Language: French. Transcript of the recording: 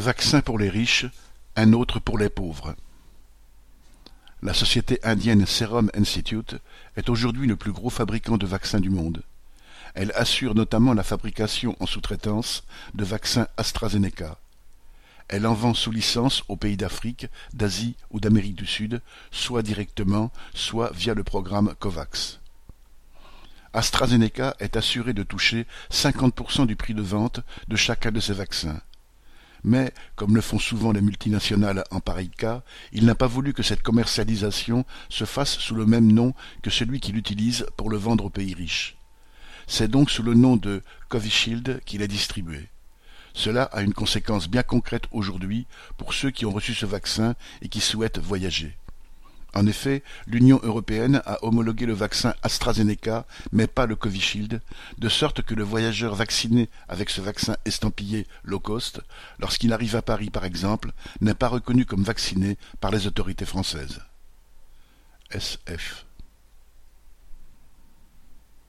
vaccin pour les riches, un autre pour les pauvres. La société indienne Serum Institute est aujourd'hui le plus gros fabricant de vaccins du monde. Elle assure notamment la fabrication en sous-traitance de vaccins AstraZeneca. Elle en vend sous licence aux pays d'Afrique, d'Asie ou d'Amérique du Sud, soit directement, soit via le programme COVAX. AstraZeneca est assuré de toucher 50% du prix de vente de chacun de ses vaccins. Mais, comme le font souvent les multinationales en pareil cas, il n'a pas voulu que cette commercialisation se fasse sous le même nom que celui qu'il utilise pour le vendre aux pays riches. C'est donc sous le nom de Covishield qu'il est distribué. Cela a une conséquence bien concrète aujourd'hui pour ceux qui ont reçu ce vaccin et qui souhaitent voyager. En effet, l'Union européenne a homologué le vaccin AstraZeneca, mais pas le Covishield, de sorte que le voyageur vacciné avec ce vaccin estampillé low cost, lorsqu'il arrive à Paris par exemple, n'est pas reconnu comme vacciné par les autorités françaises. SF